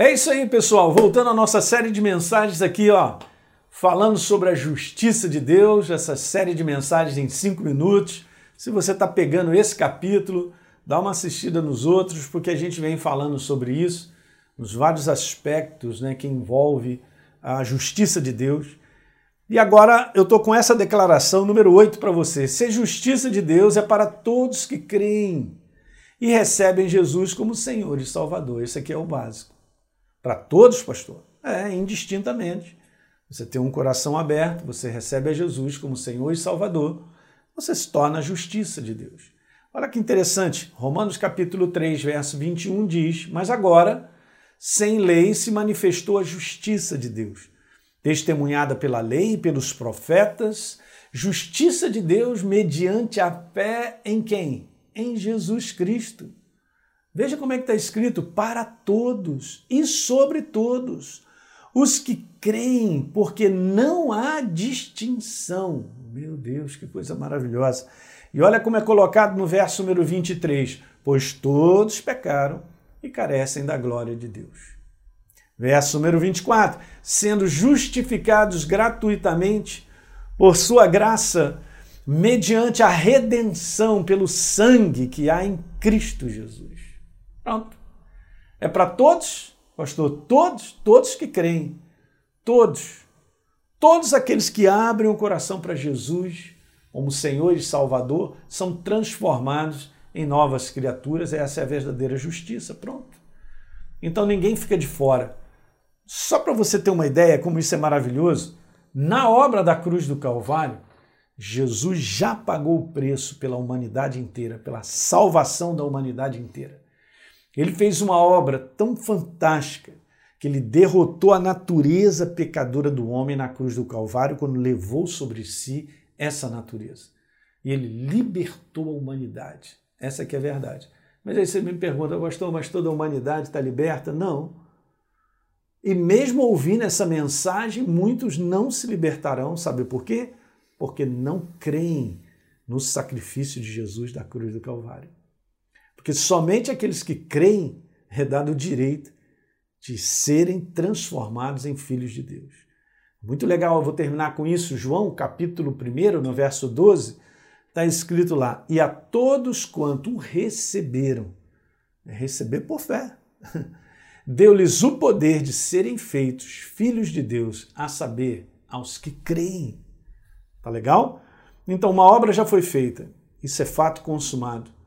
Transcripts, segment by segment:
É isso aí, pessoal. Voltando à nossa série de mensagens aqui, ó, falando sobre a justiça de Deus, essa série de mensagens em cinco minutos. Se você está pegando esse capítulo, dá uma assistida nos outros, porque a gente vem falando sobre isso, nos vários aspectos né, que envolve a justiça de Deus. E agora eu estou com essa declaração número 8 para você. Ser justiça de Deus é para todos que creem e recebem Jesus como Senhor e Salvador. Esse aqui é o básico. Para todos, pastor? É, indistintamente. Você tem um coração aberto, você recebe a Jesus como Senhor e Salvador, você se torna a justiça de Deus. Olha que interessante, Romanos capítulo 3, verso 21 diz: Mas agora, sem lei, se manifestou a justiça de Deus testemunhada pela lei e pelos profetas, justiça de Deus mediante a fé em quem? Em Jesus Cristo. Veja como é que está escrito: para todos e sobre todos os que creem, porque não há distinção. Meu Deus, que coisa maravilhosa. E olha como é colocado no verso número 23: Pois todos pecaram e carecem da glória de Deus. Verso número 24: sendo justificados gratuitamente por sua graça, mediante a redenção pelo sangue que há em Cristo Jesus. Pronto. É para todos, pastor, todos, todos que creem, todos, todos aqueles que abrem o coração para Jesus como Senhor e Salvador são transformados em novas criaturas. Essa é a verdadeira justiça. Pronto. Então ninguém fica de fora. Só para você ter uma ideia como isso é maravilhoso, na obra da cruz do Calvário, Jesus já pagou o preço pela humanidade inteira, pela salvação da humanidade inteira. Ele fez uma obra tão fantástica que ele derrotou a natureza pecadora do homem na cruz do Calvário quando levou sobre si essa natureza. E ele libertou a humanidade. Essa que é a verdade. Mas aí você me pergunta, pastor, mas toda a humanidade está liberta? Não. E mesmo ouvindo essa mensagem, muitos não se libertarão, sabe por quê? Porque não creem no sacrifício de Jesus da cruz do Calvário. Porque somente aqueles que creem é dado o direito de serem transformados em filhos de Deus. Muito legal, eu vou terminar com isso. João, capítulo 1, no verso 12, está escrito lá: E a todos quanto receberam, é receber por fé. deu-lhes o poder de serem feitos filhos de Deus, a saber, aos que creem. Tá legal? Então, uma obra já foi feita, isso é fato consumado,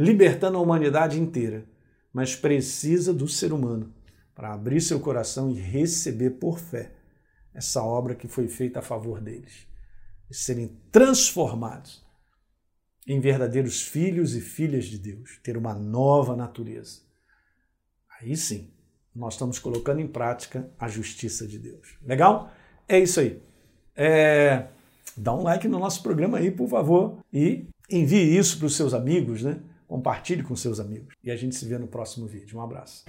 libertando a humanidade inteira, mas precisa do ser humano para abrir seu coração e receber por fé essa obra que foi feita a favor deles, e serem transformados em verdadeiros filhos e filhas de Deus, ter uma nova natureza. Aí sim, nós estamos colocando em prática a justiça de Deus. Legal? É isso aí. É... Dá um like no nosso programa aí, por favor, e envie isso para os seus amigos, né? Compartilhe com seus amigos. E a gente se vê no próximo vídeo. Um abraço.